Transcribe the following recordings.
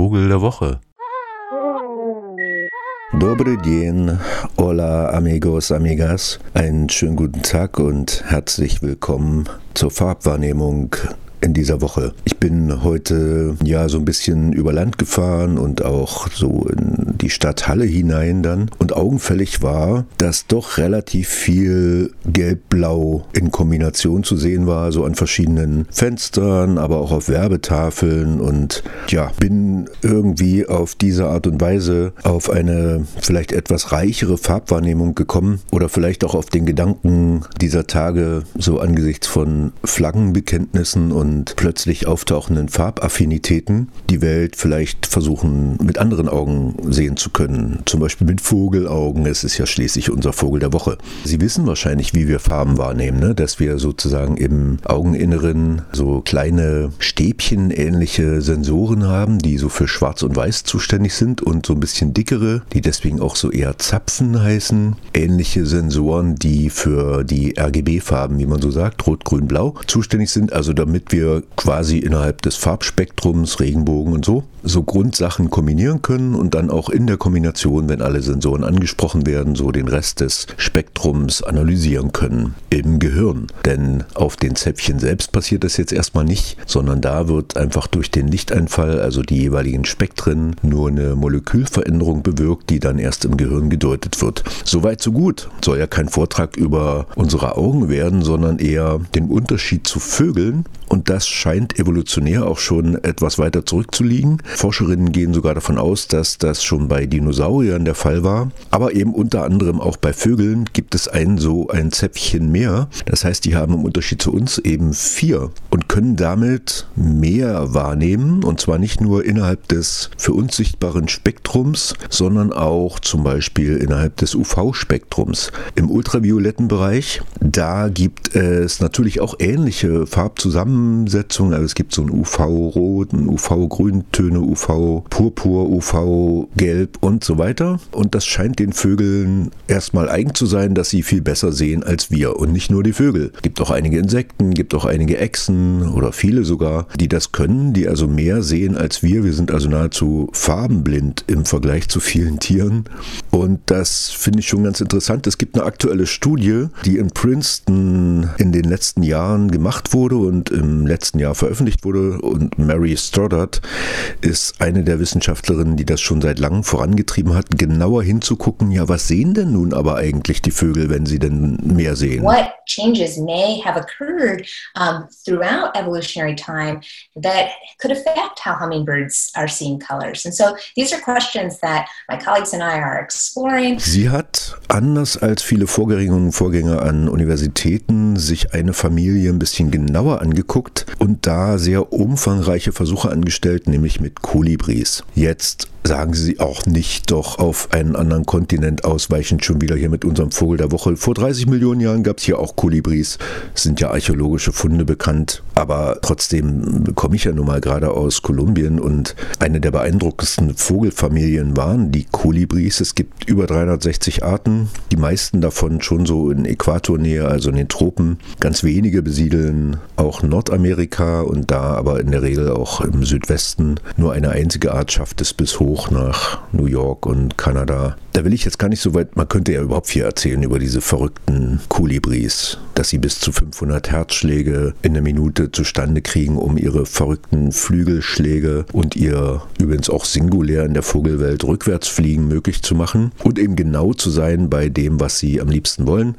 Vogel der Woche. Dobre dien, hola amigos, amigas. Einen schönen guten Tag und herzlich willkommen zur Farbwahrnehmung in dieser Woche. Ich bin heute ja so ein bisschen über Land gefahren und auch so in die Stadt Halle hinein dann. Und augenfällig war, dass doch relativ viel gelb-blau in Kombination zu sehen war, so an verschiedenen Fenstern, aber auch auf Werbetafeln. Und ja, bin irgendwie auf diese Art und Weise auf eine vielleicht etwas reichere Farbwahrnehmung gekommen oder vielleicht auch auf den Gedanken dieser Tage so angesichts von Flaggenbekenntnissen und und plötzlich auftauchenden Farbaffinitäten die Welt vielleicht versuchen mit anderen Augen sehen zu können. Zum Beispiel mit Vogelaugen. Es ist ja schließlich unser Vogel der Woche. Sie wissen wahrscheinlich, wie wir Farben wahrnehmen, ne? dass wir sozusagen im Augeninneren so kleine Stäbchen ähnliche Sensoren haben, die so für Schwarz und Weiß zuständig sind und so ein bisschen dickere, die deswegen auch so eher Zapfen heißen. Ähnliche Sensoren, die für die RGB-Farben, wie man so sagt, Rot, Grün, Blau zuständig sind. Also damit wir wir quasi innerhalb des Farbspektrums, Regenbogen und so, so Grundsachen kombinieren können und dann auch in der Kombination, wenn alle Sensoren angesprochen werden, so den Rest des Spektrums analysieren können im Gehirn. Denn auf den Zäpfchen selbst passiert das jetzt erstmal nicht, sondern da wird einfach durch den Lichteinfall, also die jeweiligen Spektren, nur eine Molekülveränderung bewirkt, die dann erst im Gehirn gedeutet wird. Soweit so gut. Soll ja kein Vortrag über unsere Augen werden, sondern eher den Unterschied zu Vögeln und das scheint evolutionär auch schon etwas weiter zurückzuliegen. Forscherinnen gehen sogar davon aus, dass das schon bei Dinosauriern der Fall war. Aber eben unter anderem auch bei Vögeln gibt es ein so ein Zäpfchen mehr. Das heißt, die haben im Unterschied zu uns eben vier und können damit mehr wahrnehmen. Und zwar nicht nur innerhalb des für uns sichtbaren Spektrums, sondern auch zum Beispiel innerhalb des UV-Spektrums. Im ultravioletten Bereich, da gibt es natürlich auch ähnliche Farbzusammensetzungen. Also es gibt so ein UV-Rot, ein UV-Grüntöne, UV-Purpur, UV-Gelb und so weiter. Und das scheint den Vögeln erstmal eigen zu sein, dass sie viel besser sehen als wir. Und nicht nur die Vögel. Es gibt auch einige Insekten, gibt auch einige Echsen oder viele sogar, die das können, die also mehr sehen als wir. Wir sind also nahezu farbenblind im Vergleich zu vielen Tieren. Und das finde ich schon ganz interessant. Es gibt eine aktuelle Studie, die in Princeton in den letzten Jahren gemacht wurde und im letzten Jahr veröffentlicht wurde. Und Mary Stoddard ist eine der Wissenschaftlerinnen, die das schon seit langem vorangetrieben hat, genauer hinzugucken, ja, was sehen denn nun aber eigentlich die Vögel, wenn sie denn mehr sehen? What changes may have occurred um, throughout evolutionary time that could affect how hummingbirds are seeing colors? And so these are questions that my colleagues and I are exploring. Sie hat, anders als viele Vorgängerinnen und Vorgänger an Universitäten, sich eine Familie ein bisschen genauer angeguckt und da sehr umfangreiche Versuche angestellt, nämlich mit Kolibris. Jetzt sagen Sie auch nicht doch auf einen anderen Kontinent ausweichend schon wieder hier mit unserem Vogel der Woche. Vor 30 Millionen Jahren gab es hier auch Kolibris, sind ja archäologische Funde bekannt, aber trotzdem komme ich ja nun mal gerade aus Kolumbien und eine der beeindruckendsten Vogelfamilien waren die Kolibris. Es gibt über 360 Arten, die meisten davon schon so in Äquatornähe, also in den Tropen. Ganz wenige besiedeln auch Nordamerika und da aber in der Regel auch im Südwesten. Nur eine einzige Art schafft es bis hoch hoch nach New York und Kanada. Da will ich jetzt gar nicht so weit, man könnte ja überhaupt viel erzählen über diese verrückten Kolibris, dass sie bis zu 500 Herzschläge in der Minute zustande kriegen, um ihre verrückten Flügelschläge und ihr übrigens auch singulär in der Vogelwelt Rückwärtsfliegen möglich zu machen und eben genau zu sein bei dem, was sie am liebsten wollen.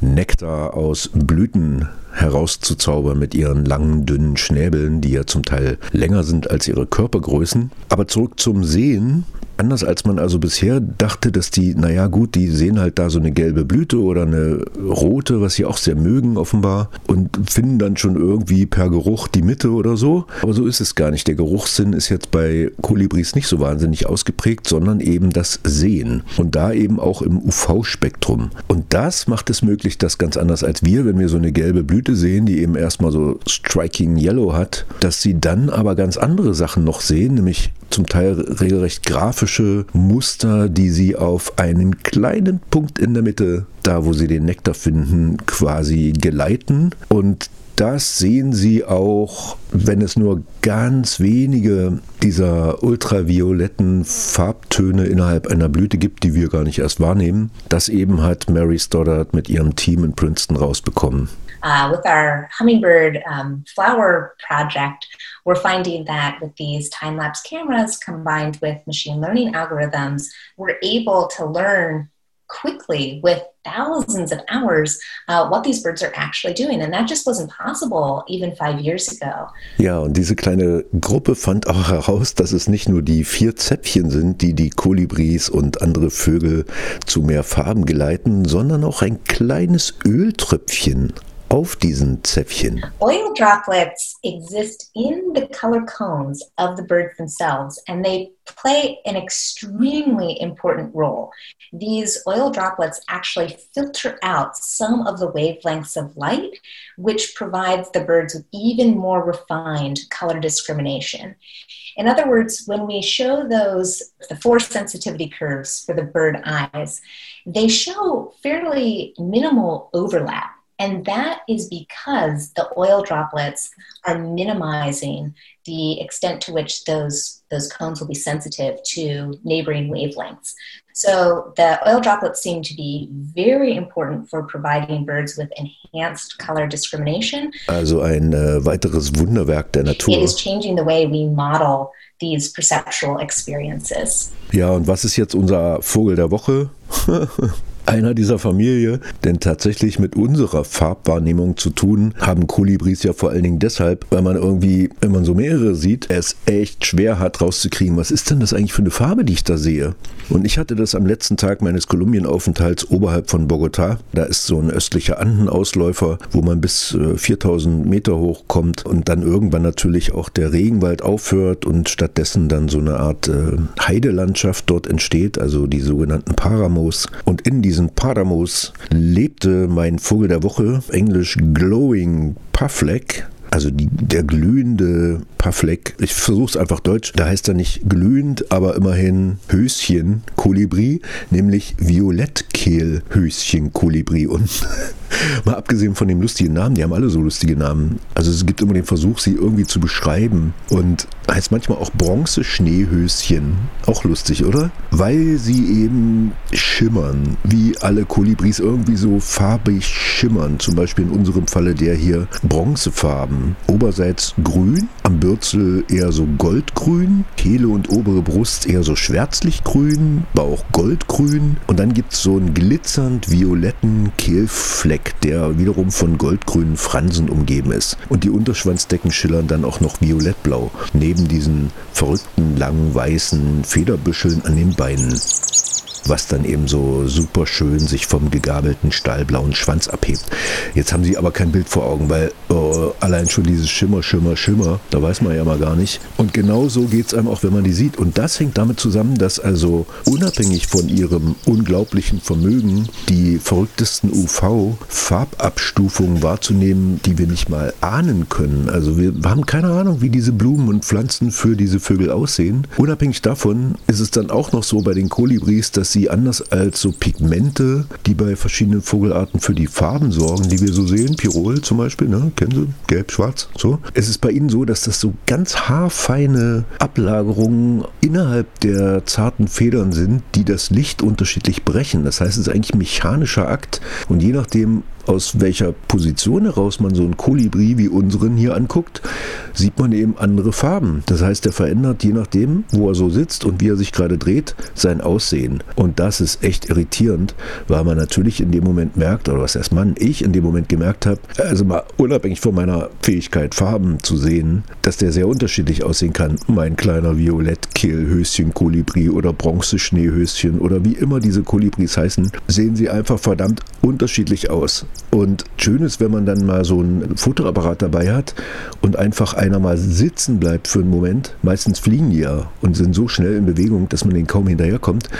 Nektar aus Blüten herauszuzaubern mit ihren langen, dünnen Schnäbeln, die ja zum Teil länger sind als ihre Körpergrößen. Aber zurück zum Sehen. Anders als man also bisher dachte, dass die, naja gut, die sehen halt da so eine gelbe Blüte oder eine rote, was sie auch sehr mögen offenbar und finden dann schon irgendwie per Geruch die Mitte oder so. Aber so ist es gar nicht. Der Geruchssinn ist jetzt bei Kolibris nicht so wahnsinnig ausgeprägt, sondern eben das Sehen. Und da eben auch im UV-Spektrum. Und das macht es möglich, dass ganz anders als wir, wenn wir so eine gelbe Blüte sehen, die eben erstmal so striking yellow hat, dass sie dann aber ganz andere Sachen noch sehen, nämlich zum Teil regelrecht grafische Muster, die sie auf einen kleinen Punkt in der Mitte, da wo sie den Nektar finden, quasi geleiten. Und das sehen Sie auch, wenn es nur ganz wenige dieser ultravioletten Farbtöne innerhalb einer Blüte gibt, die wir gar nicht erst wahrnehmen. Das eben hat Mary Stoddard mit ihrem Team in Princeton rausbekommen. Uh, with our hummingbird um, flower project, we're finding that with these time lapse cameras combined with machine learning algorithms, we're able to learn quickly with thousands of hours uh, what these birds are actually doing. And that just wasn't possible even five years ago. Ja, und diese kleine Gruppe fand auch heraus, dass es nicht nur die vier Zäpfchen sind, die die Kolibris und andere Vögel zu mehr Farben geleiten, sondern auch ein kleines Öltröpfchen auf diesen Zäpfchen? Oil droplets exist in the color cones of the birds themselves, and they play an extremely important role. These oil droplets actually filter out some of the wavelengths of light, which provides the birds with even more refined color discrimination. In other words, when we show those, the four sensitivity curves for the bird eyes, they show fairly minimal overlap and that is because the oil droplets are minimizing the extent to which those, those cones will be sensitive to neighboring wavelengths. So the oil droplets seem to be very important for providing birds with enhanced color discrimination. Also ein äh, weiteres Wunderwerk der Natur. It is changing the way we model these perceptual experiences. Ja, und was ist jetzt unser Vogel der Woche? einer dieser Familie, denn tatsächlich mit unserer Farbwahrnehmung zu tun haben Kolibris ja vor allen Dingen deshalb, weil man irgendwie, wenn man so mehrere sieht, es echt schwer hat rauszukriegen, was ist denn das eigentlich für eine Farbe, die ich da sehe? Und ich hatte das am letzten Tag meines Kolumbianaufenthalts oberhalb von Bogotá. Da ist so ein östlicher Andenausläufer, wo man bis 4000 äh, Meter hoch kommt und dann irgendwann natürlich auch der Regenwald aufhört und stattdessen dann so eine Art äh, Heidelandschaft dort entsteht, also die sogenannten Paramos. Und in diesen Paramos lebte mein Vogel der Woche, englisch Glowing Puffleck, also die, der glühende Puffleck. Ich versuche es einfach deutsch. Da heißt er nicht glühend, aber immerhin Höschen Kolibri, nämlich Violettkehl Höschen Kolibri. Und mal abgesehen von dem lustigen Namen, die haben alle so lustige Namen. Also es gibt immer den Versuch, sie irgendwie zu beschreiben. Und heißt manchmal auch Bronze-Schneehöschen. Auch lustig, oder? Weil sie eben schimmern, wie alle Kolibris irgendwie so farbig schimmern. Zum Beispiel in unserem Falle der hier Bronzefarben. Oberseits grün, am Bürzel eher so goldgrün, Kehle und obere Brust eher so schwärzlich-grün, Bauch goldgrün und dann gibt es so einen glitzernd violetten Kehlfleck, der wiederum von goldgrünen Fransen umgeben ist. Und die Unterschwanzdecken schillern dann auch noch violettblau, neben diesen verrückten langen weißen Federbüscheln an den Beinen was dann eben so super schön sich vom gegabelten stahlblauen Schwanz abhebt. Jetzt haben sie aber kein Bild vor Augen, weil äh, allein schon dieses Schimmer, Schimmer, Schimmer, da weiß man ja mal gar nicht. Und genau so geht es einem auch, wenn man die sieht. Und das hängt damit zusammen, dass also unabhängig von ihrem unglaublichen Vermögen die verrücktesten UV-Farbabstufungen wahrzunehmen, die wir nicht mal ahnen können. Also wir haben keine Ahnung, wie diese Blumen und Pflanzen für diese Vögel aussehen. Unabhängig davon ist es dann auch noch so bei den Kolibris, dass sie anders als so Pigmente, die bei verschiedenen Vogelarten für die Farben sorgen, die wir so sehen, Pirol zum Beispiel, ne? kennen Sie, gelb, schwarz, so. Es ist bei ihnen so, dass das so ganz haarfeine Ablagerungen innerhalb der zarten Federn sind, die das Licht unterschiedlich brechen. Das heißt, es ist eigentlich ein mechanischer Akt und je nachdem, aus welcher Position heraus man so einen Kolibri wie unseren hier anguckt, sieht man eben andere Farben. Das heißt, er verändert je nachdem, wo er so sitzt und wie er sich gerade dreht, sein Aussehen. Und das ist echt irritierend, weil man natürlich in dem Moment merkt, oder was erst man, ich in dem Moment gemerkt habe, also mal unabhängig von meiner Fähigkeit, Farben zu sehen, dass der sehr unterschiedlich aussehen kann. Mein kleiner Violett-Kehlhöschen-Kolibri oder Bronze-Schneehöschen oder wie immer diese Kolibris heißen, sehen sie einfach verdammt unterschiedlich aus. Und schön ist, wenn man dann mal so einen Fotoapparat dabei hat und einfach einer mal sitzen bleibt für einen Moment. Meistens fliegen die ja und sind so schnell in Bewegung, dass man denen kaum hinterherkommt.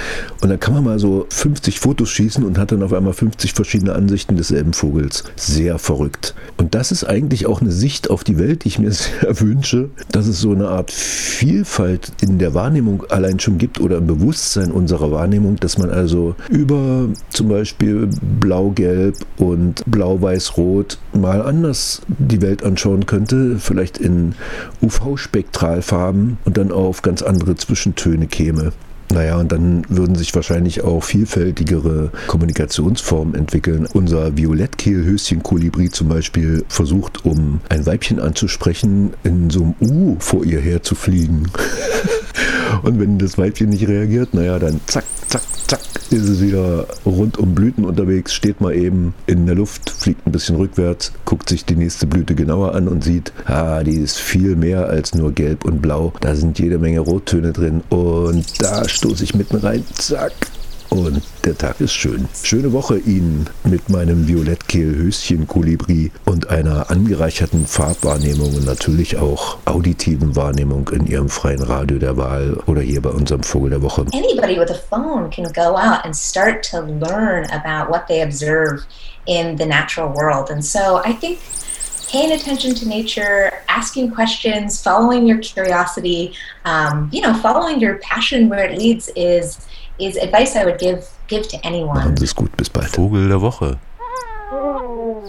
Und dann kann man mal so 50 Fotos schießen und hat dann auf einmal 50 verschiedene Ansichten desselben Vogels. Sehr verrückt. Und das ist eigentlich auch eine Sicht auf die Welt, die ich mir sehr wünsche, dass es so eine Art Vielfalt in der Wahrnehmung allein schon gibt oder im Bewusstsein unserer Wahrnehmung, dass man also über zum Beispiel blau-gelb und und Blau-Weiß-Rot mal anders die Welt anschauen könnte, vielleicht in UV-Spektralfarben und dann auf ganz andere Zwischentöne käme. Naja, und dann würden sich wahrscheinlich auch vielfältigere Kommunikationsformen entwickeln. Unser Violettkehlhöschen-Kolibri zum Beispiel versucht, um ein Weibchen anzusprechen, in so einem U vor ihr her zu fliegen. und wenn das Weibchen nicht reagiert, naja, dann zack, zack, ist es wieder rund um Blüten unterwegs, steht mal eben in der Luft, fliegt ein bisschen rückwärts, guckt sich die nächste Blüte genauer an und sieht, ah, die ist viel mehr als nur gelb und blau. Da sind jede Menge Rottöne drin und da stoße ich mitten rein, zack, und der Tag ist schön. Schöne Woche Ihnen mit meinem Violettkehl-Höschen-Kolibri und einer angereicherten Farbwahrnehmung und natürlich auch auditiven Wahrnehmung in Ihrem freien Radio der Wahl oder hier bei unserem Vogel der Woche. Anybody with a phone can go out and start to learn about what they observe in the natural world. And so I think paying attention to nature, asking questions, following your curiosity, um, you know, following your passion where it leads is is advice I would give give to anyone. Machen Sie es gut, bis bald. Vogel der Woche. Oh.